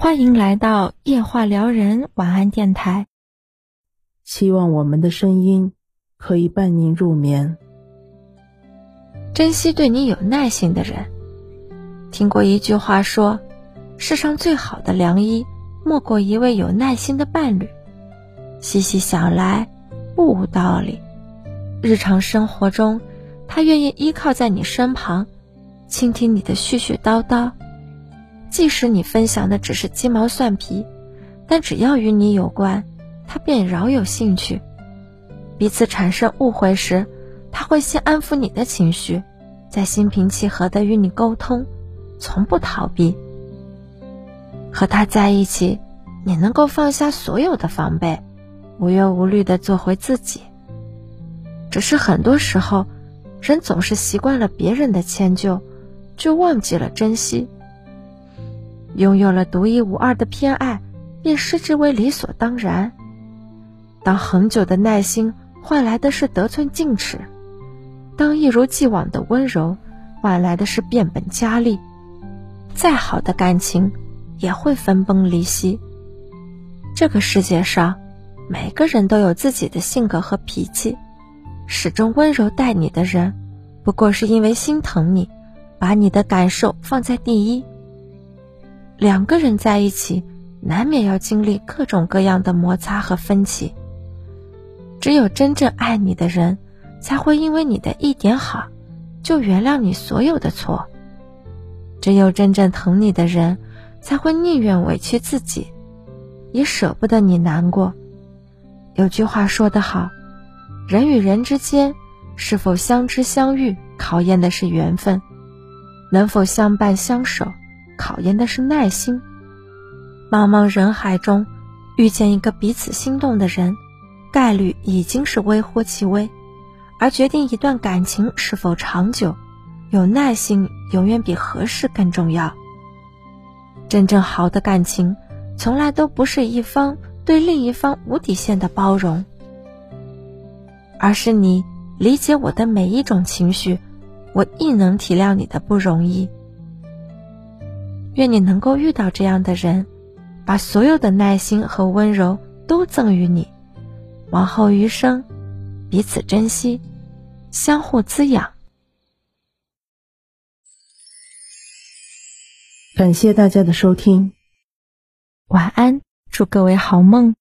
欢迎来到夜话撩人晚安电台。希望我们的声音可以伴您入眠。珍惜对你有耐心的人。听过一句话说：“世上最好的良医，莫过一位有耐心的伴侣。”细细想来，不无道理。日常生活中，他愿意依靠在你身旁，倾听你的絮絮叨叨。即使你分享的只是鸡毛蒜皮，但只要与你有关，他便饶有兴趣。彼此产生误会时，他会先安抚你的情绪，再心平气和地与你沟通，从不逃避。和他在一起，你能够放下所有的防备，无忧无虑地做回自己。只是很多时候，人总是习惯了别人的迁就，就忘记了珍惜。拥有了独一无二的偏爱，便视之为理所当然。当恒久的耐心换来的是得寸进尺，当一如既往的温柔换来的是变本加厉，再好的感情也会分崩离析。这个世界上，每个人都有自己的性格和脾气，始终温柔待你的人，不过是因为心疼你，把你的感受放在第一。两个人在一起，难免要经历各种各样的摩擦和分歧。只有真正爱你的人，才会因为你的一点好，就原谅你所有的错。只有真正疼你的人，才会宁愿委屈自己，也舍不得你难过。有句话说得好，人与人之间是否相知相遇，考验的是缘分；能否相伴相守。考验的是耐心。茫茫人海中，遇见一个彼此心动的人，概率已经是微乎其微。而决定一段感情是否长久，有耐心永远比合适更重要。真正好的感情，从来都不是一方对另一方无底线的包容，而是你理解我的每一种情绪，我亦能体谅你的不容易。愿你能够遇到这样的人，把所有的耐心和温柔都赠予你，往后余生，彼此珍惜，相互滋养。感谢大家的收听，晚安，祝各位好梦。